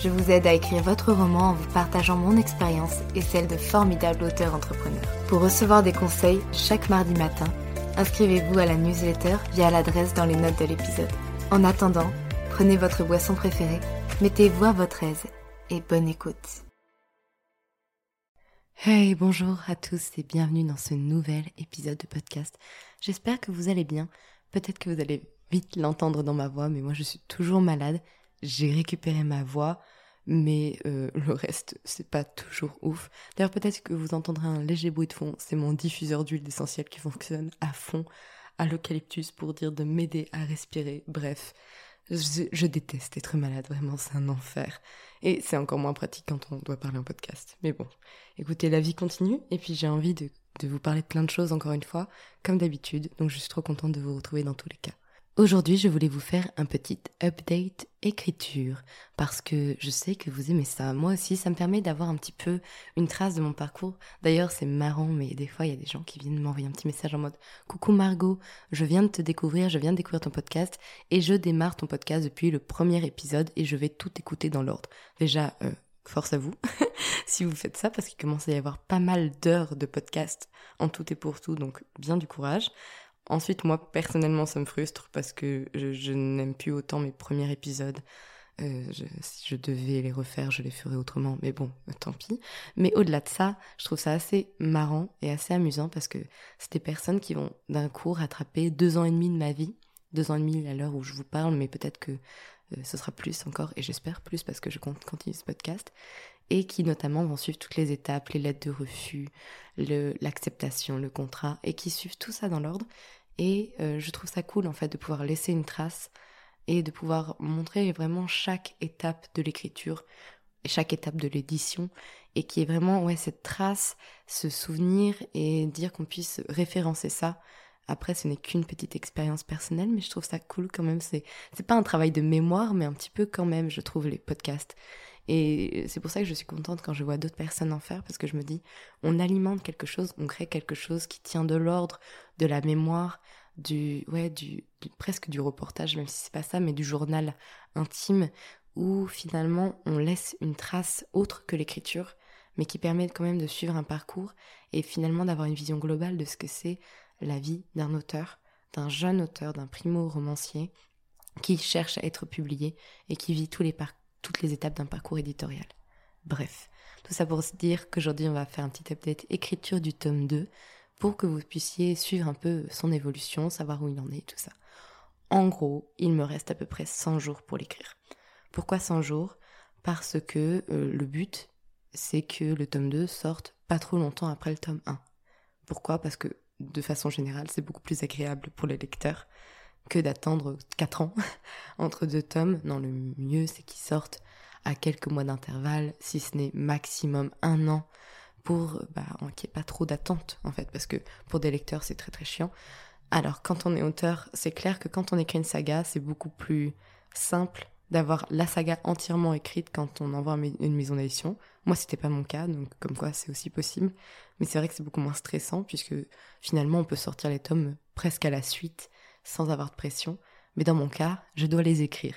je vous aide à écrire votre roman en vous partageant mon expérience et celle de formidables auteurs entrepreneurs. Pour recevoir des conseils chaque mardi matin, inscrivez-vous à la newsletter via l'adresse dans les notes de l'épisode. En attendant, prenez votre boisson préférée, mettez-vous à votre aise et bonne écoute. Hey, bonjour à tous et bienvenue dans ce nouvel épisode de podcast. J'espère que vous allez bien. Peut-être que vous allez vite l'entendre dans ma voix, mais moi je suis toujours malade. J'ai récupéré ma voix, mais euh, le reste, c'est pas toujours ouf. D'ailleurs, peut-être que vous entendrez un léger bruit de fond. C'est mon diffuseur d'huile essentielle qui fonctionne à fond à l'eucalyptus pour dire de m'aider à respirer. Bref, je, je, déteste être malade, vraiment, c'est un enfer. Et c'est encore moins pratique quand on doit parler en podcast. Mais bon, écoutez, la vie continue, et puis j'ai envie de, de vous parler de plein de choses encore une fois, comme d'habitude, donc je suis trop contente de vous retrouver dans tous les cas. Aujourd'hui, je voulais vous faire un petit update écriture parce que je sais que vous aimez ça. Moi aussi, ça me permet d'avoir un petit peu une trace de mon parcours. D'ailleurs, c'est marrant, mais des fois, il y a des gens qui viennent m'envoyer un petit message en mode Coucou Margot, je viens de te découvrir, je viens de découvrir ton podcast et je démarre ton podcast depuis le premier épisode et je vais tout écouter dans l'ordre. Déjà, euh, force à vous si vous faites ça parce qu'il commence à y avoir pas mal d'heures de podcast en tout et pour tout, donc bien du courage. Ensuite, moi, personnellement, ça me frustre parce que je, n'aime plus autant mes premiers épisodes. Euh, si je devais les refaire, je les ferais autrement, mais bon, tant pis. Mais au-delà de ça, je trouve ça assez marrant et assez amusant parce que c'est des personnes qui vont d'un coup rattraper deux ans et demi de ma vie, deux ans et demi à l'heure où je vous parle, mais peut-être que euh, ce sera plus encore, et j'espère plus parce que je compte continuer ce podcast, et qui notamment vont suivre toutes les étapes, les lettres de refus, l'acceptation, le, contrat, et qui suivent tout ça dans l'ordre et euh, je trouve ça cool en fait de pouvoir laisser une trace et de pouvoir montrer vraiment chaque étape de l'écriture, chaque étape de l'édition, et qui est vraiment ouais cette trace, ce souvenir et dire qu'on puisse référencer ça. Après, ce n'est qu'une petite expérience personnelle, mais je trouve ça cool quand même. C'est c'est pas un travail de mémoire, mais un petit peu quand même, je trouve les podcasts. Et c'est pour ça que je suis contente quand je vois d'autres personnes en faire, parce que je me dis, on alimente quelque chose, on crée quelque chose qui tient de l'ordre, de la mémoire, du, ouais, presque du reportage, même si c'est pas ça, mais du journal intime, où finalement on laisse une trace autre que l'écriture, mais qui permet quand même de suivre un parcours et finalement d'avoir une vision globale de ce que c'est la vie d'un auteur, d'un jeune auteur, d'un primo-romancier qui cherche à être publié et qui vit tous les parcours toutes les étapes d'un parcours éditorial. Bref, tout ça pour se dire qu'aujourd'hui on va faire un petit update écriture du tome 2 pour que vous puissiez suivre un peu son évolution, savoir où il en est, tout ça. En gros, il me reste à peu près 100 jours pour l'écrire. Pourquoi 100 jours? Parce que euh, le but, c'est que le tome 2 sorte pas trop longtemps après le tome 1. Pourquoi? Parce que de façon générale, c'est beaucoup plus agréable pour les lecteurs que d'attendre 4 ans entre deux tomes. Non, le mieux, c'est qu'ils sortent à quelques mois d'intervalle, si ce n'est maximum un an, pour bah, qu'il n'y ait pas trop d'attente, en fait, parce que pour des lecteurs, c'est très très chiant. Alors, quand on est auteur, c'est clair que quand on écrit une saga, c'est beaucoup plus simple d'avoir la saga entièrement écrite quand on envoie une maison d'édition. Moi, c'était pas mon cas, donc comme quoi c'est aussi possible. Mais c'est vrai que c'est beaucoup moins stressant puisque finalement on peut sortir les tomes presque à la suite sans avoir de pression. Mais dans mon cas, je dois les écrire.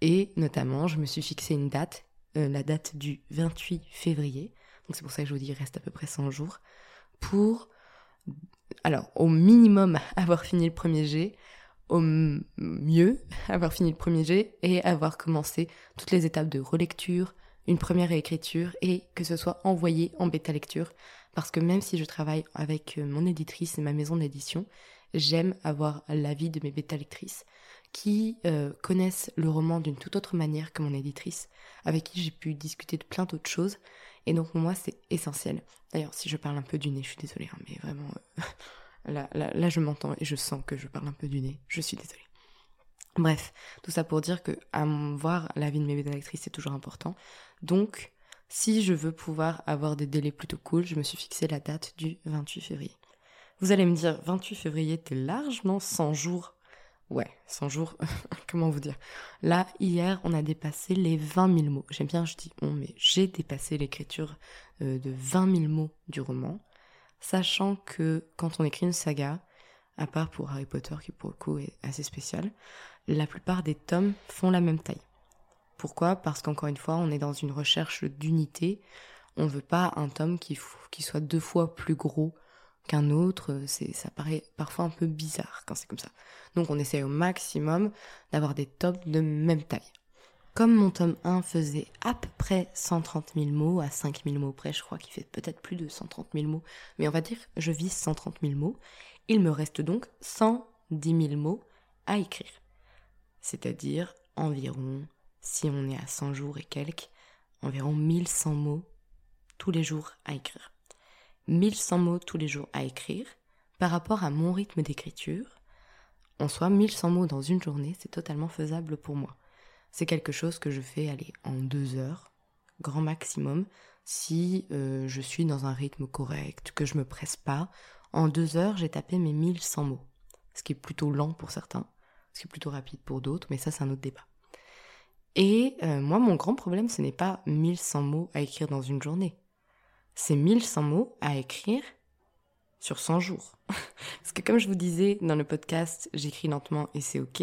Et notamment, je me suis fixé une date, euh, la date du 28 février. Donc c'est pour ça que je vous dis, il reste à peu près 100 jours. Pour, alors au minimum, avoir fini le premier jet, au mieux avoir fini le premier jet et avoir commencé toutes les étapes de relecture, une première réécriture et que ce soit envoyé en bêta lecture. Parce que même si je travaille avec euh, mon éditrice et ma maison d'édition, j'aime avoir l'avis de mes bêta lectrices qui euh, connaissent le roman d'une toute autre manière que mon éditrice, avec qui j'ai pu discuter de plein d'autres choses. Et donc pour moi c'est essentiel. D'ailleurs si je parle un peu du nez, je suis désolée, hein, mais vraiment euh, Là, là, je m'entends et je sens que je parle un peu du nez. Je suis désolée. Bref, tout ça pour dire que à voir la vie de mes bénédictrices, c'est toujours important. Donc, si je veux pouvoir avoir des délais plutôt cool, je me suis fixé la date du 28 février. Vous allez me dire, 28 février, t'es large, non 100 jours Ouais, 100 jours, comment vous dire? Là, hier, on a dépassé les 20 000 mots. J'aime bien, je dis on, mais j'ai dépassé l'écriture euh, de 20 000 mots du roman sachant que quand on écrit une saga, à part pour Harry Potter qui pour le coup est assez spécial, la plupart des tomes font la même taille. Pourquoi? Parce qu'encore une fois, on est dans une recherche d'unité. On ne veut pas un tome qui, qui soit deux fois plus gros qu'un autre. C'est, ça paraît parfois un peu bizarre quand c'est comme ça. Donc on essaie au maximum d'avoir des tomes de même taille. Comme mon tome 1 faisait à peu près 130 000 mots, à 5 000 mots près, je crois qu'il fait peut-être plus de 130 000 mots, mais on va dire je vise 130 000 mots, il me reste donc 110 000 mots à écrire. C'est-à-dire environ, si on est à 100 jours et quelques, environ 1100 mots tous les jours à écrire. 1100 mots tous les jours à écrire, par rapport à mon rythme d'écriture, en soi 1100 mots dans une journée, c'est totalement faisable pour moi. C'est quelque chose que je fais aller en deux heures, grand maximum, si euh, je suis dans un rythme correct, que je me presse pas. En deux heures, j'ai tapé mes 1100 mots, ce qui est plutôt lent pour certains, ce qui est plutôt rapide pour d'autres, mais ça c'est un autre débat. Et euh, moi, mon grand problème, ce n'est pas 1100 mots à écrire dans une journée. C'est 1100 mots à écrire sur 100 jours. Parce que comme je vous disais dans le podcast, j'écris lentement et c'est ok.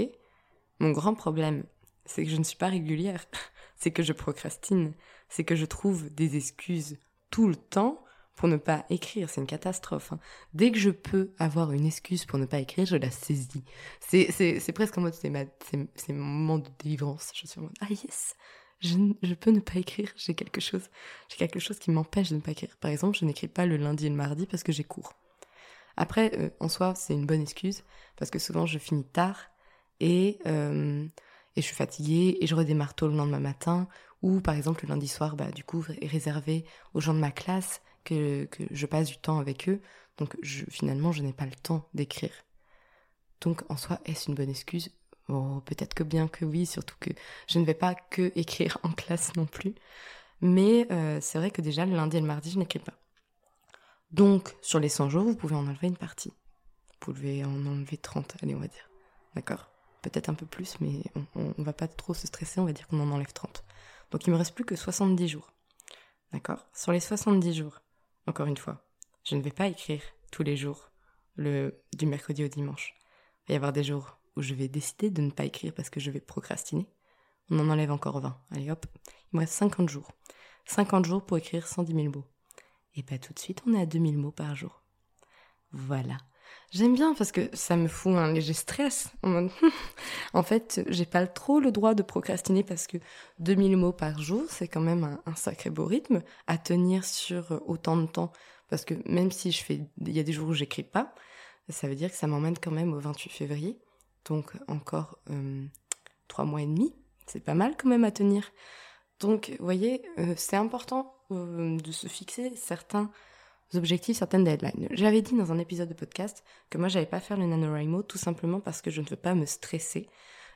Mon grand problème, c'est que je ne suis pas régulière, c'est que je procrastine, c'est que je trouve des excuses tout le temps pour ne pas écrire. C'est une catastrophe. Hein. Dès que je peux avoir une excuse pour ne pas écrire, je la saisis. C'est presque en mode, c'est mon moment de délivrance. Je suis en mode, ah yes, je, peux ne pas écrire, j'ai quelque chose. J'ai quelque chose qui m'empêche de ne pas écrire. Par exemple, je n'écris pas le lundi et le mardi parce que j'ai cours. Après, euh, en soi, c'est une bonne excuse parce que souvent je finis tard et euh, et je suis fatiguée et je redémarre tôt le lendemain matin ou par exemple le lundi soir bah du coup est réservé aux gens de ma classe que, que je passe du temps avec eux donc finalement je n'ai pas le temps d'écrire donc en soi est-ce une bonne excuse? Peut-être que bien que oui surtout que je ne vais pas que écrire en classe non plus mais euh, c'est vrai que déjà le lundi et le mardi je n'écris pas donc sur les 100 jours vous pouvez en enlever une partie vous pouvez en enlever 30 allez on va dire d'accord peut-être un peu plus, mais on, ne va pas trop se stresser, on va dire qu'on en enlève 30. Donc il me reste plus que 70 jours. D'accord Sur les 70 jours, encore une fois, je ne vais pas écrire tous les jours, le, du mercredi au dimanche. Il va y avoir des jours où je vais décider de ne pas écrire parce que je vais procrastiner. On en enlève encore 20. Allez hop, il me reste 50 jours. 50 jours pour écrire 110 000 mots. Et pas tout de suite, on est à 2000 mots par jour. Voilà. J'aime bien parce que ça me fout un léger stress. En, fait, j'ai pas trop le droit de procrastiner parce que 2000 mots par jour, c'est quand même un, sacré beau rythme à tenir sur autant de temps. Parce que même si je fais, il y a des jours où j'écris pas, ça veut dire que ça m'emmène quand même au 28 février. Donc encore euh, trois mois et demi. C'est pas mal quand même à tenir. Donc, vous voyez, euh, c'est important euh, de se fixer certains objectifs, certaines deadlines. J'avais dit dans un épisode de podcast que moi j'allais pas faire le NaNoWriMo tout simplement parce que je ne veux pas me stresser.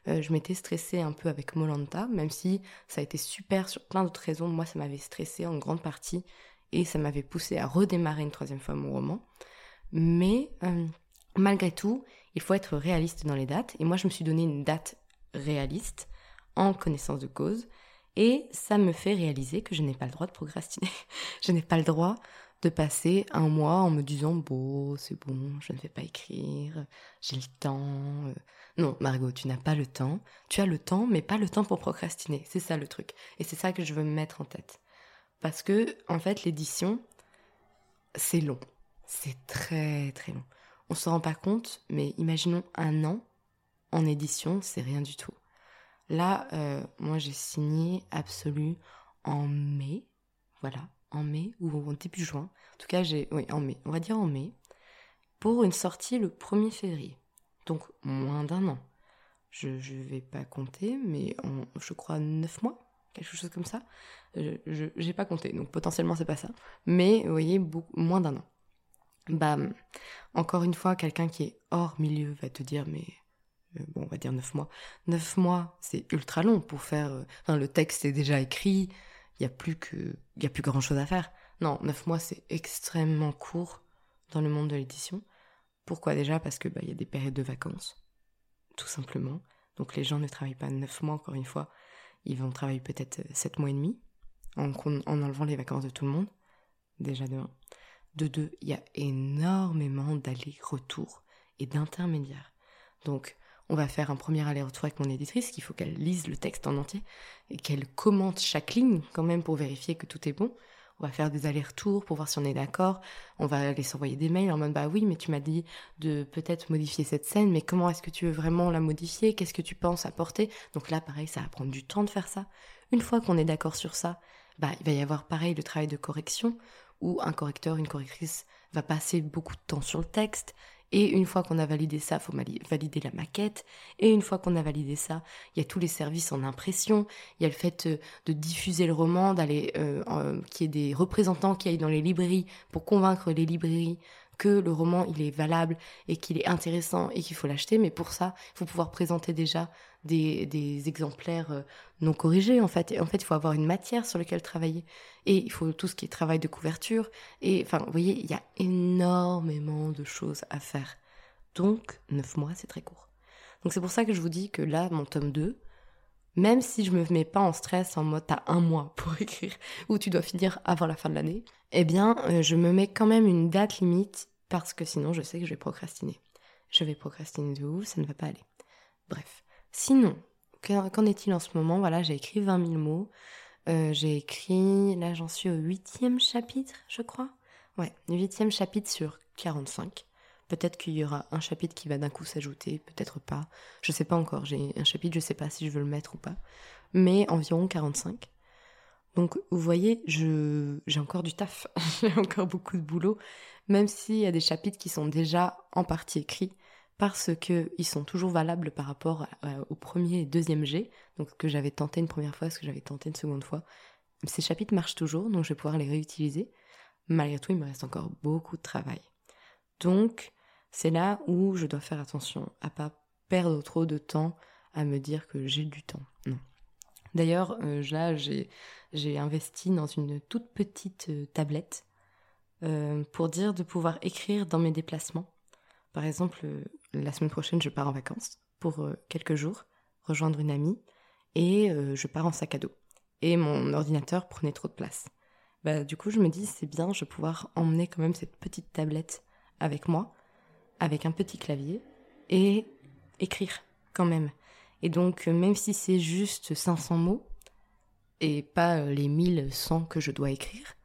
Je m'étais stressée un peu avec Molanta, même si ça a été super sur plein d'autres raisons. Moi, ça m'avait stressé en grande partie et ça m'avait poussé à redémarrer une troisième fois mon roman. Mais malgré tout, il faut être réaliste dans les dates. Et moi, je me suis donné une date réaliste en connaissance de cause. Et ça me fait réaliser que je n'ai pas le droit de procrastiner. je n'ai pas le droit de passer un mois en me disant bon, c'est bon, je ne vais pas écrire, j'ai le temps. Euh. Non, Margot, tu n'as pas le temps. Tu as le temps, mais pas le temps pour procrastiner. C'est ça le truc. Et c'est ça que je veux me mettre en tête. Parce que, en fait, l'édition, c'est long. C'est très très long. On se rend pas compte, mais imaginons un an en édition, c'est rien du tout. Là, euh, moi j'ai signé Absolu en mai, voilà, en mai ou en début juin. En tout cas, j'ai, oui, en mai, on va dire en mai, pour une sortie le 1er février. Donc moins d'un an. Je ne vais pas compter, mais je crois neuf mois, quelque chose comme ça. Je n'ai pas compté, donc potentiellement c'est pas ça. Mais vous voyez, moins d'un an. Bah, encore une fois, quelqu'un qui est hors milieu va te dire, mais euh, bon, on va dire neuf mois. Neuf mois, c'est ultra long pour faire. Euh, enfin, le texte est déjà écrit, il n'y a plus a plus grand chose à faire. Non, neuf mois, c'est extrêmement court dans le monde de l'édition. Pourquoi déjà? Parce que bah, y a des périodes de vacances, tout simplement. Donc les gens ne travaillent pas neuf mois, encore une fois. Ils vont travailler peut-être euh, sept mois et demi, en, en enlevant les vacances de tout le monde. Déjà de un. De deux, il y a énormément d'allers-retours et d'intermédiaires. Donc, on va faire un premier aller-retour avec mon éditrice, qu'il faut qu'elle lise le texte en entier et qu'elle commente chaque ligne quand même pour vérifier que tout est bon. On va faire des allers-retours pour voir si on est d'accord. On va aller s'envoyer des mails en mode bah oui, mais tu m'as dit de peut-être modifier cette scène, mais comment est-ce que tu veux vraiment la modifier? Qu'est-ce que tu penses apporter? Donc là, pareil, ça va prendre du temps de faire ça. Une fois qu'on est d'accord sur ça, bah il va y avoir pareil le travail de correction où un correcteur, une correctrice va passer beaucoup de temps sur le texte, et une fois qu'on a validé ça, faut valider la maquette. Et une fois qu'on a validé ça, il y a tous les services en impression. Il y a le fait euh, de diffuser le roman, d'aller, euh, qu'il y ait des représentants qui aillent dans les librairies pour convaincre les librairies que le roman il est valable et qu'il est intéressant et qu'il faut l'acheter. Mais pour ça, il faut pouvoir présenter déjà des, exemplaires euh, non corrigés en fait. en fait, il faut avoir une matière sur laquelle travailler. Et il faut tout ce qui est travail de couverture. Et enfin, vous voyez, il y a énormément de choses à faire. Donc, neuf mois, c'est très court. Donc c'est pour ça que je vous dis que là, mon tome 2, même si je me mets pas en stress en mode t'as un mois pour écrire ou tu dois finir avant la fin de l'année, eh bien euh, je me mets quand même une date limite parce que sinon je sais que je vais procrastiner. Je vais procrastiner de ouf, ça ne va pas aller. Bref. Sinon, qu'en est-il en ce moment? Voilà, j'ai écrit 20 000 mots. Euh, j'ai écrit, là j'en suis au huitième chapitre, je crois. Ouais, huitième chapitre sur 45. Peut-être qu'il y aura un chapitre qui va d'un coup s'ajouter, peut-être pas. Je sais pas encore. J'ai un chapitre, je sais pas si je veux le mettre ou pas. Mais environ 45. Donc, vous voyez, j'ai encore du taf. j'ai encore beaucoup de boulot. Même s'il y a des chapitres qui sont déjà en partie écrits parce qu'ils sont toujours valables par rapport au premier et deuxième G, donc que j'avais tenté une première fois, ce que j'avais tenté une seconde fois. Ces chapitres marchent toujours, donc je vais pouvoir les réutiliser. Malgré tout, il me reste encore beaucoup de travail. Donc, c'est là où je dois faire attention à pas perdre trop de temps à me dire que j'ai du temps. Non. D'ailleurs, euh, là, j'ai, investi dans une toute petite euh, tablette euh, pour dire de pouvoir écrire dans mes déplacements. Par exemple, la semaine prochaine, je pars en vacances pour euh, quelques jours, rejoindre une amie, et euh, je pars en sac à dos. Et mon ordinateur prenait trop de place. Bah, du coup, je me dis, c'est bien, je vais pouvoir emmener quand même cette petite tablette avec moi, avec un petit clavier, et écrire quand même. Et donc, euh, même si c'est juste 500 mots, et pas les 1100 que je dois écrire,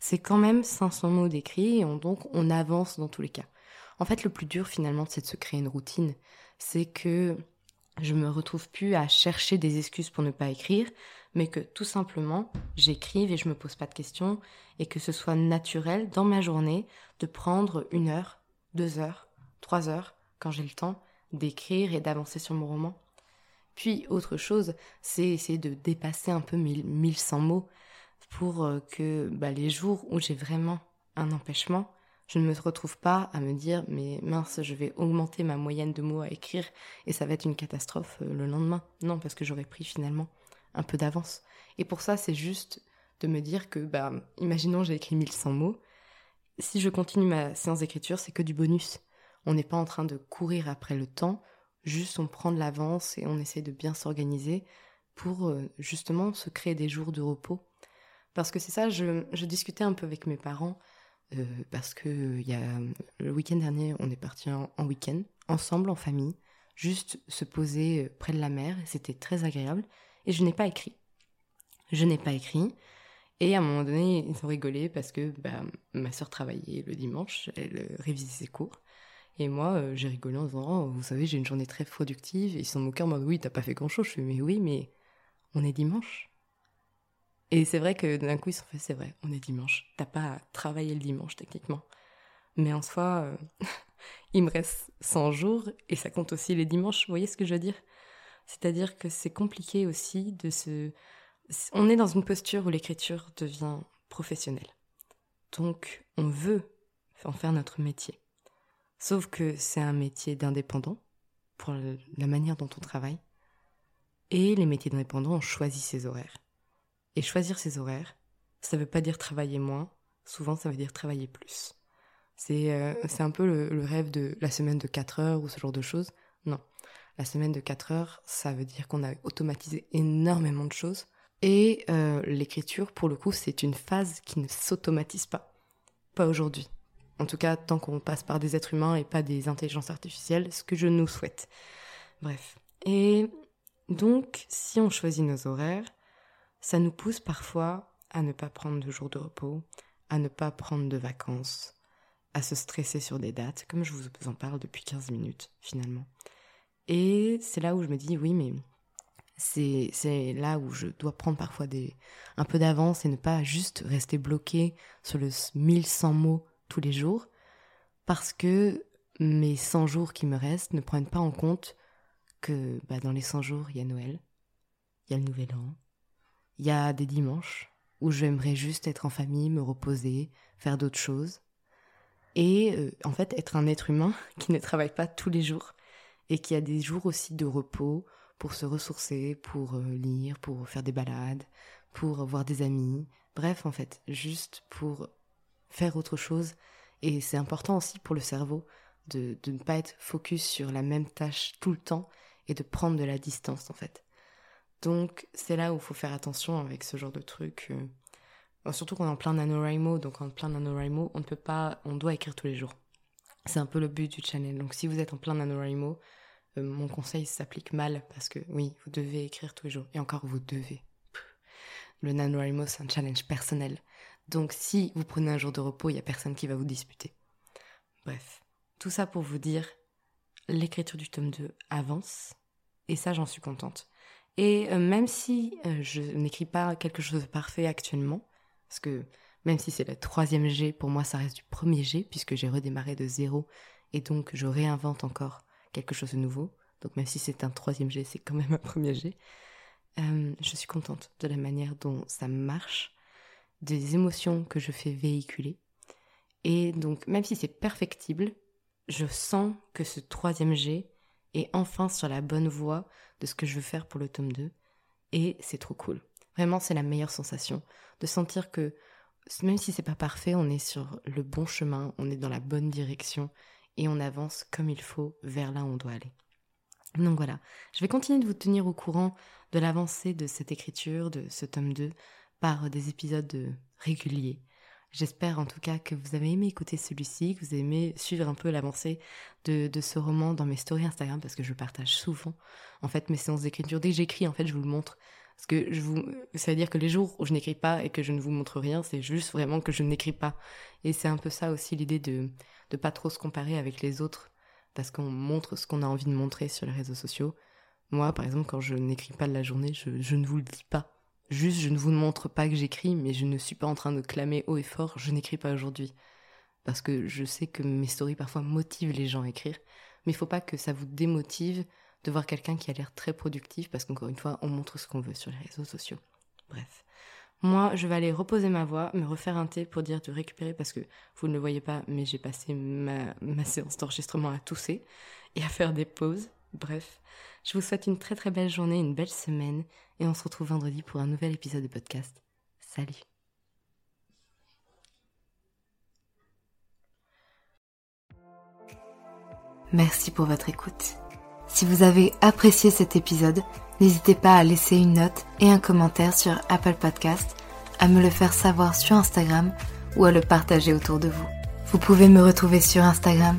c'est quand même 500 mots d'écrit, et donc on avance dans tous les cas. En fait, le plus dur finalement, c'est de se créer une routine. C'est que je me retrouve plus à chercher des excuses pour ne pas écrire, mais que tout simplement, j'écrive et je me pose pas de questions, et que ce soit naturel dans ma journée de prendre une heure, deux heures, trois heures, quand j'ai le temps, d'écrire et d'avancer sur mon roman. Puis, autre chose, c'est essayer de dépasser un peu 1100 mots pour euh, que bah, les jours où j'ai vraiment un empêchement, je ne me retrouve pas à me dire mais mince, je vais augmenter ma moyenne de mots à écrire et ça va être une catastrophe euh, le lendemain. Non, parce que j'aurais pris finalement un peu d'avance. Et pour ça, c'est juste de me dire que, bah, imaginons j'ai écrit 1100 mots. Si je continue ma séance d'écriture, c'est que du bonus. On n'est pas en train de courir après le temps, juste on prend de l'avance et on essaie de bien s'organiser pour euh, justement se créer des jours de repos. Parce que c'est ça, je, discutais un peu avec mes parents, euh, parce que il y a, le week-end dernier, on est parti en, en week-end, ensemble, en famille, juste se poser près de la mer, c'était très agréable, et je n'ai pas écrit. Je n'ai pas écrit, et à un moment donné, ils ont rigolé parce que bah, ma soeur travaillait le dimanche, elle euh, révisait ses cours. Et moi, euh, j'ai rigolé en disant oh, Vous savez, j'ai une journée très productive. Et ils sont moqués en mode Oui, t'as pas fait grand chose. Je fais Mais oui, mais on est dimanche. Et c'est vrai que d'un coup, ils se sont fait C'est vrai, on est dimanche. T'as pas travaillé le dimanche, techniquement. Mais en soi, euh, il me reste 100 jours et ça compte aussi les dimanches. Vous voyez ce que je veux dire? C'est-à-dire que c'est compliqué aussi de se on est dans une posture où l'écriture devient professionnelle. Donc, on veut en faire notre métier. Sauf que c'est un métier d'indépendant, pour la manière dont on travaille. Et les métiers d'indépendant, on choisit ses horaires. Et choisir ses horaires, ça ne veut pas dire travailler moins, souvent ça veut dire travailler plus. C'est euh, un peu le, rêve de la semaine de 4 heures ou ce genre de choses. Non, la semaine de 4 heures, ça veut dire qu'on a automatisé énormément de choses et euh, l'écriture, pour le coup, c'est une phase qui ne s'automatise pas. Pas aujourd'hui. En tout cas, tant qu'on passe par des êtres humains et pas des intelligences artificielles, ce que je nous souhaite. Bref. Et donc, si on choisit nos horaires, ça nous pousse parfois à ne pas prendre de jours de repos, à ne pas prendre de vacances, à se stresser sur des dates, comme je vous en parle depuis 15 minutes, finalement. Et c'est là où je me dis, oui, mais c'est là où je dois prendre parfois des, un peu d'avance et ne pas juste rester bloqué sur le 1100 mots tous les jours, parce que mes 100 jours qui me restent ne prennent pas en compte que bah, dans les 100 jours, il y a Noël, il y a le Nouvel An, il y a des dimanches où j'aimerais juste être en famille, me reposer, faire d'autres choses, et euh, en fait être un être humain qui ne travaille pas tous les jours, et qui a des jours aussi de repos, pour se ressourcer, pour euh, lire, pour faire des balades, pour voir des amis, bref en fait, juste pour faire autre chose. Et c'est important aussi pour le cerveau de, de ne pas être focus sur la même tâche tout le temps et de prendre de la distance en fait. Donc c'est là où il faut faire attention avec ce genre de truc. Euh, surtout qu'on est en plein NaNoWriMo, donc en plein NaNoWriMo, on ne peut pas, on doit écrire tous les jours. C'est un peu le but du channel. Donc si vous êtes en plein NaNoWriMo, euh, mon conseil s'applique mal parce que oui, vous devez écrire tous les jours. Et encore, vous devez. Le NaNoWriMo, c'est un challenge personnel. Donc si vous prenez un jour de repos, il n'y a personne qui va vous disputer. Bref, tout ça pour vous dire, l'écriture du tome 2 avance. Et ça, j'en suis contente. Et euh, même si euh, je n'écris pas quelque chose de parfait actuellement, parce que même si c'est le troisième G, pour moi ça reste du premier G, puisque j'ai redémarré de zéro, et donc je réinvente encore quelque chose de nouveau. Donc même si c'est un troisième G, c'est quand même un premier G. Euh, je suis contente de la manière dont ça marche, des émotions que je fais véhiculer. Et donc même si c'est perfectible, je sens que ce troisième G est enfin sur la bonne voie de ce que je veux faire pour le tome 2. Et c'est trop cool. Vraiment, c'est la meilleure sensation de sentir que même si c'est pas parfait, on est sur le bon chemin, on est dans la bonne direction et on avance comme il faut vers là où on doit aller. Donc voilà, je vais continuer de vous tenir au courant de l'avancée de cette écriture, de ce tome 2, par des épisodes réguliers. J'espère en tout cas que vous avez aimé écouter celui-ci, que vous aimé suivre un peu l'avancée de, de, ce roman dans mes stories Instagram, parce que je partage souvent en fait mes séances d'écriture. Dès que j'écris, en fait, je vous le montre. Parce que je vous, ça veut dire que les jours où je n'écris pas et que je ne vous montre rien, c'est juste vraiment que je n'écris pas. Et c'est un peu ça aussi l'idée de, de pas trop se comparer avec les autres parce qu'on montre ce qu'on a envie de montrer sur les réseaux sociaux. Moi, par exemple, quand je n'écris pas de la journée, je, ne vous le dis pas. Juste, je ne vous montre pas que j'écris, mais je ne suis pas en train de clamer haut et fort, je n'écris pas aujourd'hui. Parce que je sais que mes stories parfois motivent les gens à écrire, mais il faut pas que ça vous démotive de voir quelqu'un qui a l'air très productif, parce qu'encore une fois, on montre ce qu'on veut sur les réseaux sociaux. Bref. Moi, je vais aller reposer ma voix, me refaire un thé pour dire de récupérer parce que vous ne le voyez pas, mais j'ai passé ma, ma séance d'enregistrement à tousser et à faire des pauses. Bref, je vous souhaite une très très belle journée, une belle semaine et on se retrouve vendredi pour un nouvel épisode de podcast. Salut Merci pour votre écoute. Si vous avez apprécié cet épisode, n'hésitez pas à laisser une note et un commentaire sur Apple Podcast, à me le faire savoir sur Instagram ou à le partager autour de vous. Vous pouvez me retrouver sur Instagram,